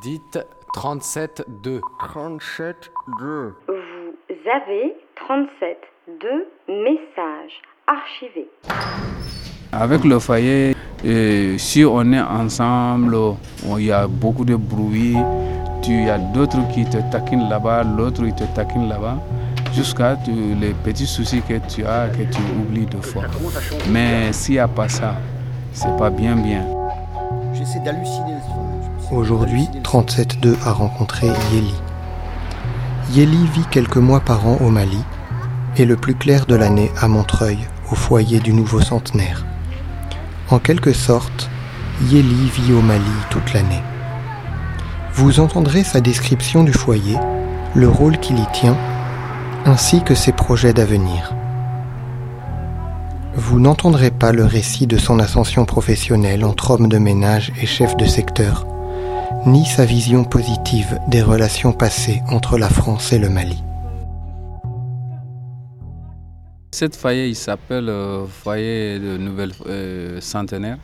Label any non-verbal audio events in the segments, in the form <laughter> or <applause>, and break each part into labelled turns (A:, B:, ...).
A: Dites 37-2.
B: 37-2.
C: Vous avez 37 messages archivés.
D: Avec le foyer, si on est ensemble, il y a beaucoup de bruit, il y a d'autres qui te taquinent là-bas, l'autre il te taquine là-bas, jusqu'à les petits soucis que tu as, que tu oublies deux fois. Mais s'il n'y a pas ça, c'est pas bien bien.
E: J'essaie d'halluciner.
F: Aujourd'hui, 37.2 a rencontré Yeli. Yeli vit quelques mois par an au Mali et le plus clair de l'année à Montreuil, au foyer du nouveau centenaire. En quelque sorte, Yeli vit au Mali toute l'année. Vous entendrez sa description du foyer, le rôle qu'il y tient, ainsi que ses projets d'avenir. Vous n'entendrez pas le récit de son ascension professionnelle entre homme de ménage et chef de secteur, ni sa vision positive des relations passées entre la France et le Mali.
D: Cette foyer, il s'appelle euh, de Nouvelle euh, Centenaire,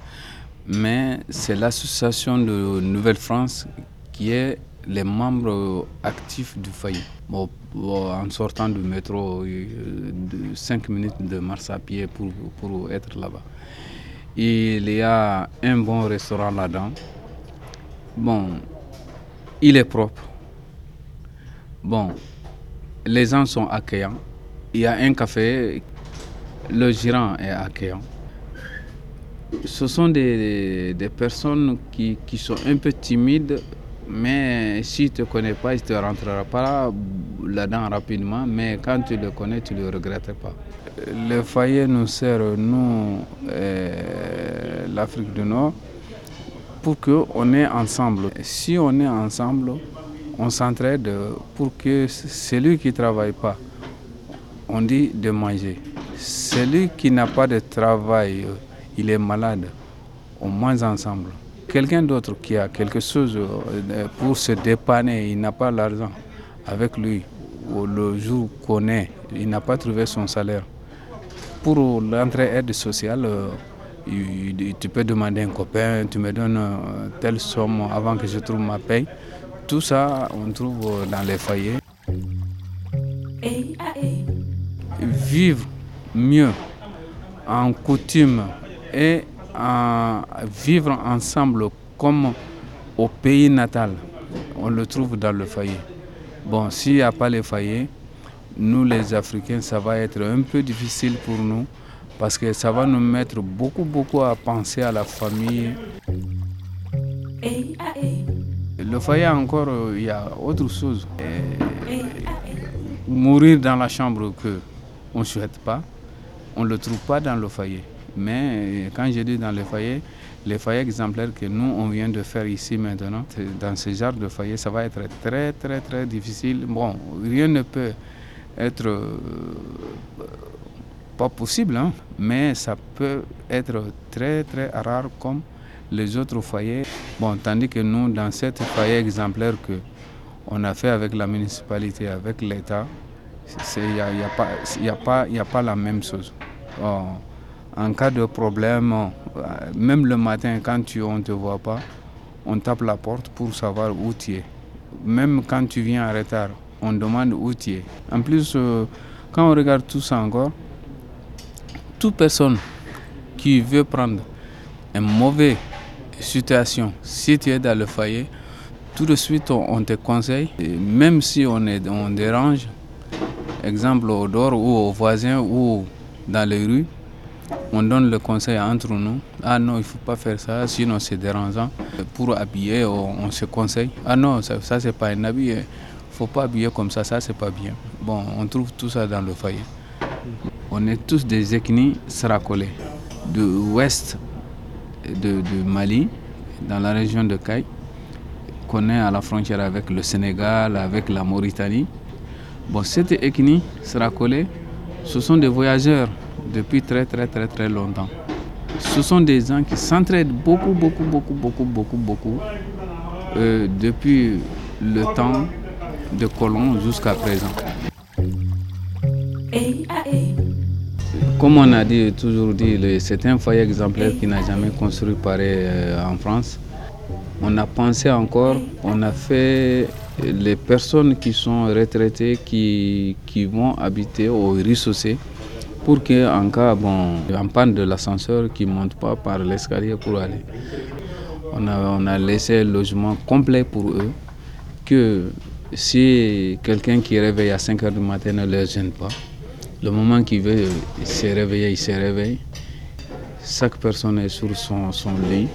D: mais c'est l'association de Nouvelle-France qui est les membres actifs du foyer. Bon, en sortant du métro, euh, de 5 minutes de marche à pied pour, pour être là-bas. Il y a un bon restaurant là-dedans. Bon, il est propre. Bon, les gens sont accueillants. Il y a un café, le gérant est accueillant. Ce sont des, personnes qui, sont un peu timides, mais si tu ne te connais pas, il ne te rentrera pas là-dedans rapidement, mais quand tu le connais, tu ne le regrettes pas. Le foyer nous sert, nous, euh, l'Afrique du Nord, pour qu'on est ensemble. Si on est ensemble, on s'entraide pour que celui qui ne travaille pas, on dit de manger. Celui qui n'a pas de travail, il est malade, on mange ensemble. Quelqu'un d'autre qui a quelque chose pour se dépanner, il n'a pas l'argent avec lui, le jour qu'on est, il n'a pas trouvé son salaire. Pour l'entraide sociale, tu peux demander à un copain, tu me donnes telle somme avant que je trouve ma paye. Tout ça, on trouve dans les foyers. Vivre mieux en coutume et en vivre ensemble comme au pays natal, on le trouve dans le foyer. Bon, s'il n'y a pas les foyers, nous les Africains, ça va être un peu difficile pour nous parce que ça va nous mettre beaucoup, beaucoup à penser à la famille. Le foyer encore, il y a autre chose. mourir dans la chambre que on ne souhaite pas, on ne le trouve pas dans le foyer. Mais quand je dis dans le foyer, les foyers exemplaires que nous, on vient de faire ici maintenant, dans ce genre de foyer, ça va être très, très, très difficile. Bon, rien ne peut être euh, pas possible, hein, mais ça peut être très, très rare comme les autres foyers. Bon, tandis que nous, dans cet foyer exemplaire que on a fait avec la municipalité, avec l'État, il n'y a, a, pas, a, a pas la même chose. En cas de problème, même le matin, quand tu, on ne te voit pas, on tape la porte pour savoir où tu es. Même quand tu viens en retard, on demande où tu es. En plus, euh, quand on regarde tout ça encore, toute personne qui veut prendre une mauvaise situation, si tu es dans le foyer, tout de suite on te conseille, même si on, est, on dérange, exemple au dehors ou aux voisins ou dans les rues, on donne le conseil entre nous. Ah non, il ne faut pas faire ça, sinon c'est dérangeant. Pour habiller, on, se conseille. Ah non, ça, ça c'est pas un habit. Il ne faut pas habiller comme ça, ça c'est pas bien. Bon, on trouve tout ça dans le foyer. On est tous des ethnies saracolés, de l'ouest de, Mali, dans la région de Caille, qu'on est à la frontière avec le Sénégal, avec la Mauritanie. Bon, cette ethnie saracolée, ce sont des voyageurs depuis très très très très longtemps. Ce sont des gens qui s'entraident beaucoup, beaucoup, beaucoup, beaucoup, beaucoup, beaucoup euh, depuis le temps de colons jusqu'à présent. Comme on a toujours dit, c'est un foyer exemplaire qui n'a jamais construit pareil euh, en France. on a pensé encore, on a fait les personnes qui sont retraitées, qui, vont habiter au rez-de-chaussée, pour qu'en cas, bon, en panne de l'ascenseur, qui ne montent pas par l'escalier pour aller. On a, on a laissé un logement complet pour eux, que si quelqu'un qui réveille à 5 h du matin ne les gêne pas, le moment qu'il veut se réveiller, il se réveille. Chaque personne est sur son, son lit,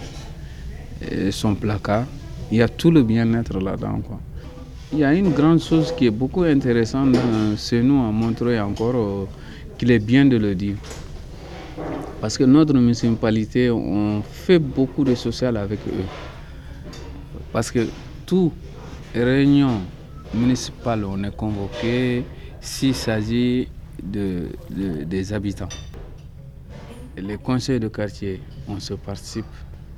D: et son placard. Il y a tout le bien-être là-dedans. Quoi. Il y a une grande chose qui est beaucoup intéressante chez nous à montrer encore euh, qu'il est bien de le dire. Parce que notre municipalité, on fait beaucoup de social avec eux. Parce que tout réunion municipale, on est convoqué s'il s'agit de, de, des habitants. Les conseils de quartier, on se participe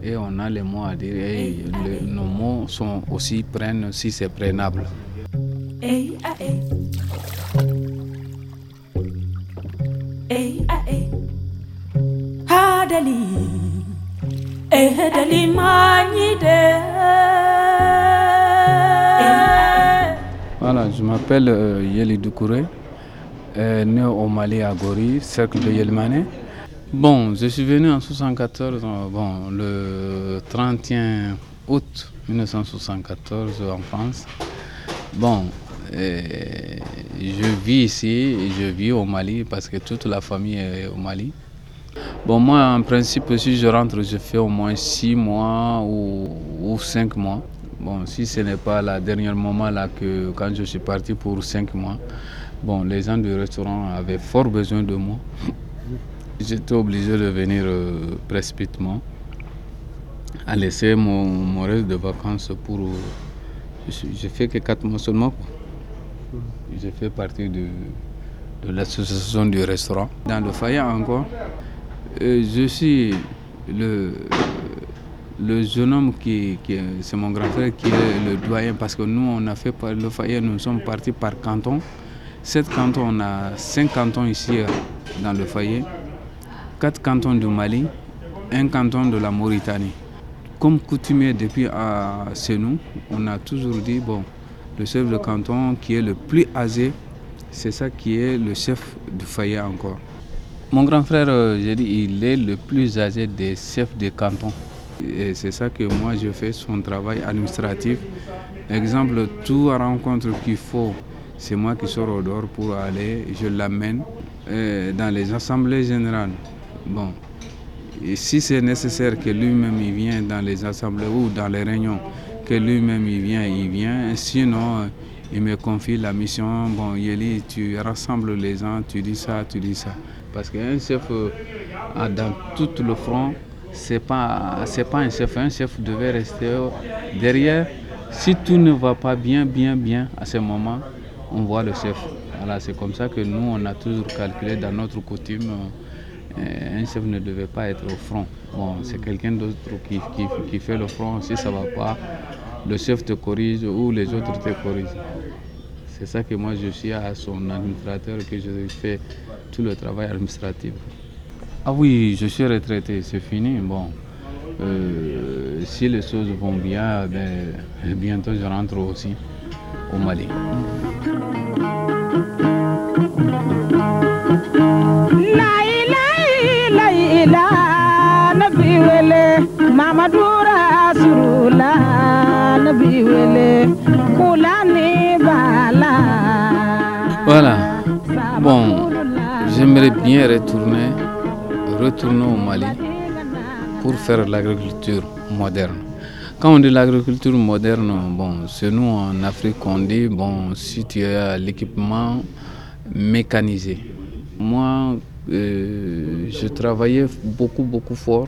D: et on a les mots à dire. Et le, nos mots sont aussi prennent si c'est prenable. Ah, ah, hadali Voilà, je m'appelle euh, Yeli Doukouré, euh, né au Mali à Gori, cercle de Yelmané. Bon, je suis venu en 1974, euh, bon, le 31 août 1974 en France. Bon, je vis ici et je vis au Mali parce que toute la famille est au Mali. Bon, moi, en principe, si je rentre, je fais au moins six mois ou, ou cinq mois. Bon, si ce n'est pas le dernier moment là que quand je suis parti pour cinq mois, bon, les gens du restaurant avaient fort besoin de moi. J'étais obligé de venir euh, précipitamment, à laisser mon, reste de vacances pour. J'ai fait que 4 mois seulement. J'ai fait partie de, l'association du restaurant. Dans le foyer encore, euh, je suis le, jeune homme qui, c'est mon grand frère qui est le doyen parce que nous on a fait le foyer, nous sommes partis par canton. Sept cantons, on a cinq cantons ici euh, dans le foyer quatre cantons du Mali, un canton de la Mauritanie. Comme coutumier depuis à nous, on a toujours dit, bon, le chef de canton qui est le plus âgé, c'est ça qui est le chef du foyer encore. Mon grand frère, euh, j'ai dit, il est le plus âgé des chefs de canton. Et c'est ça que moi je fais son travail administratif. Exemple, tout rencontre qu'il faut, c'est moi qui sors au dehors pour aller, je l'amène euh, dans les assemblées générales. Bon, si c'est nécessaire que lui-même il vienne dans les assemblées ou dans les réunions, que lui-même il vient, il vient. Sinon, il me confie la mission. Bon, Yeli, tu rassembles les gens, tu dis ça, tu dis ça. Parce qu'un chef euh, dans tout le front, c'est pas pas un chef. Un chef devait rester derrière. Si tout ne va pas bien, bien, bien, à ce moment, on voit le chef. Voilà, c'est comme ça que nous, on a toujours calculé dans notre coutume. Euh, un chef ne devait pas être au front. Bon, c'est quelqu'un d'autre qui, fait le front. Si ça ne va pas, le chef te corrige ou les autres te corrigent. C'est ça que moi je suis à son administrateur que je fais tout le travail administratif. Ah oui, je suis retraité, c'est fini. Bon, euh, si les choses vont bien, ben, bientôt je rentre aussi au Mali. Voilà. Bon, j'aimerais bien retourner, retourner au Mali pour faire l'agriculture moderne. Quand on dit l'agriculture moderne, bon, c'est nous en Afrique on dit, bon, si tu as l'équipement mécanisé. Moi, euh, je travaillais beaucoup, beaucoup fort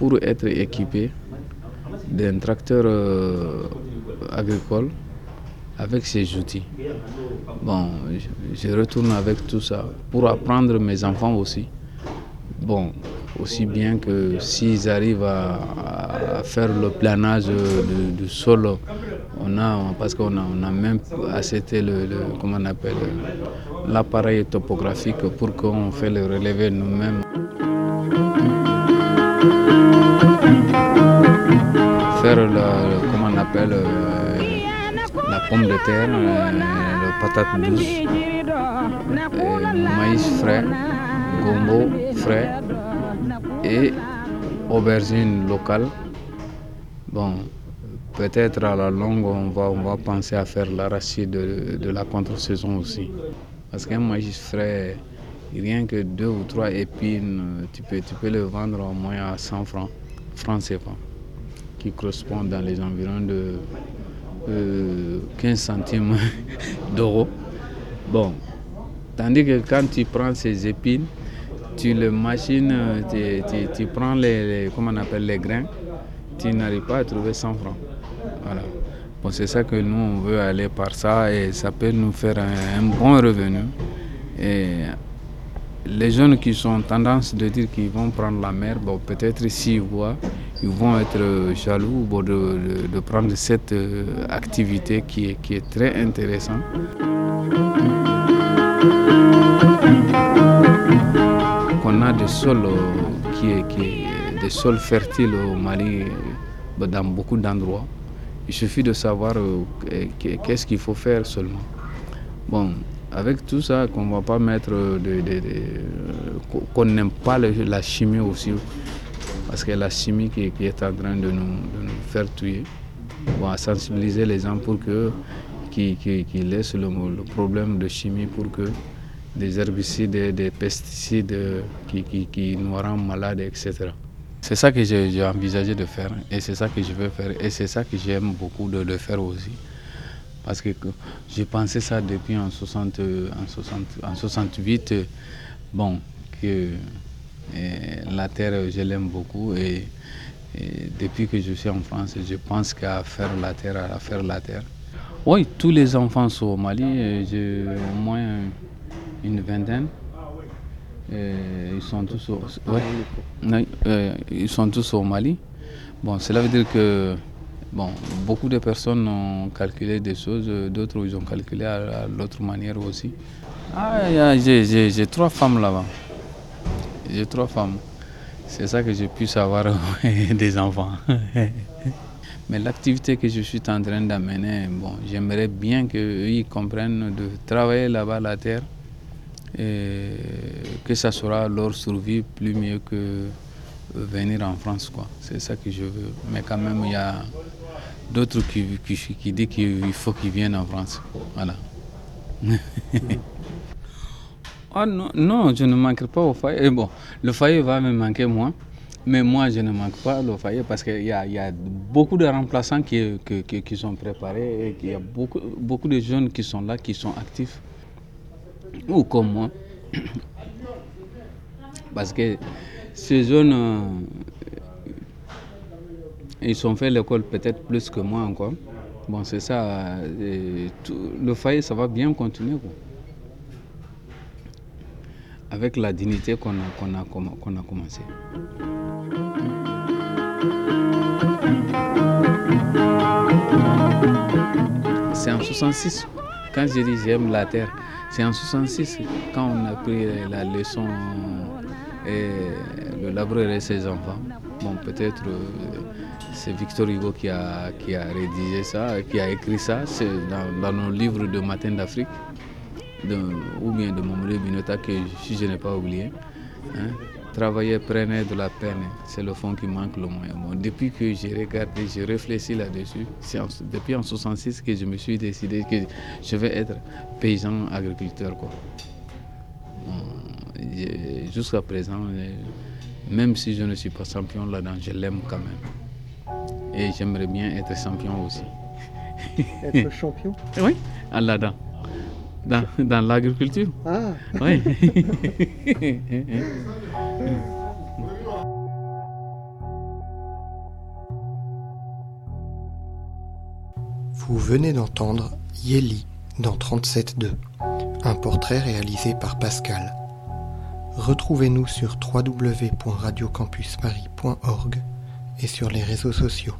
D: pour être équipé d'un tracteur euh, agricole avec ses outils. Bon, je, je, retourne avec tout ça pour apprendre mes enfants aussi. Bon, aussi bien que s'ils arrivent à, faire le planage du sol, on a, parce qu'on a, on a même accepté le, le comment on appelle, l'appareil topographique pour qu'on fait le relevé nous-mêmes. Faire comment on appelle, la pomme de terre, le patate douce, maïs frais, gombo frais et aubergine locale. Bon, peut-être à la longue, on va, on va penser à faire l'arachide de, de la contre-saison aussi. Parce qu'un frais, rien que deux ou trois épines, tu peux, tu peux vendre au moins à 100 francs, francs CFA, qui correspond dans les environs de 15 centimes <laughs> d'euros. Bon, tandis que quand tu prends ces épines, tu les machines, tu, prends les, comment on appelle les grains, tu n'arrives pas à trouver 100 francs. Voilà. Bon, c'est ça que nous, on veut aller par ça et ça peut nous faire un, bon revenu. Et les jeunes qui sont tendance de dire qu'ils vont prendre la mer, bon, peut-être s'ils voient, ils vont être jaloux bon, de, de, de, prendre cette euh, activité qui est, qui est très intéressante. Des sols euh, qui est, qui des sols fertiles au Mali dans beaucoup d'endroits. Il suffit de savoir euh, qu'est-ce qu'il faut faire seulement. Bon, avec tout ça, qu'on ne va pas mettre de, qu'on n'aime pas la chimie aussi, parce que la chimie qui, est en train de nous, nous faire tuer, on va sensibiliser les gens pour que qui, qui, qui laissent le, le, problème de chimie pour que des herbicides, des, des pesticides qui, qui, qui, nous rendent malades, etc. C'est ça que j'ai envisagé de faire et c'est ça que je veux faire et c'est ça que j'aime beaucoup de le faire aussi. Parce que j'ai pensé ça depuis en, 60, en, 60, en 68, bon, que la terre, je l'aime beaucoup et, et, depuis que je suis en France, je pense qu'à faire la terre, à faire la terre. Oui, tous les enfants sont au Mali, j'ai au moins une vingtaine. Et ils sont tous au, ouais, euh, ils sont tous au Mali. Bon, cela veut dire que Bon, beaucoup de personnes ont calculé des choses, d'autres ils ont calculé à, à l'autre manière aussi. Ah, j'ai trois femmes là-bas. J'ai trois femmes. C'est ça que j'ai pu savoir des enfants. <laughs> Mais l'activité que je suis en train d'amener, bon, j'aimerais bien qu'ils comprennent de travailler là-bas la terre et que ça sera leur survie plus mieux que venir en France. C'est ça que je veux. Mais quand même, il y a d'autres qui, qui, qui disent qu'il faut qu'ils viennent en France. Voilà. oh <laughs> non, non, je ne manquerai pas au foyer. Bon, le foyer va me manquer moi, mais moi je ne manque pas le foyer parce qu'il y, y a, beaucoup de remplaçants qui, qui, qui, sont préparés et il y a beaucoup, beaucoup de jeunes qui sont là, qui sont actifs, ou comme moi. Parce que ces jeunes, euh, ils ont fait l'école peut-être plus que moi encore. Bon, c'est ça. Le foyer, ça va bien continuer. Avec la dignité qu'on a, a, qu'on a commencé. C'est en 66, quand je dis j'aime la terre, c'est en 66 quand on a pris la leçon et le laboureur et ses enfants. Bon, peut-être euh, c'est Victor Hugo qui a, qui a rédigé ça, qui a écrit ça, c'est dans, dans, nos livres de Matin d'Afrique, ou bien de Mamoudou Binota, que si je n'ai pas oublié. Hein, travailler prenait de la peine, c'est le fond qui manque le moins. Bon, depuis que j'ai regardé, j'ai réfléchi là-dessus, c'est depuis en 66 que je me suis décidé que je vais être paysan agriculteur. Quoi. Bon, Jusqu'à présent, même si je ne suis pas champion là-dedans, je l'aime quand même. Et j'aimerais bien être champion aussi.
F: Être champion?
D: Oui, là-dedans. Dans, dans l'agriculture?
F: Ah
D: Oui. <laughs>
F: Vous venez d'entendre Yeli dans 37.2, un portrait réalisé par Pascal. Retrouvez-nous sur www.radiocampusparis.org et sur les réseaux sociaux.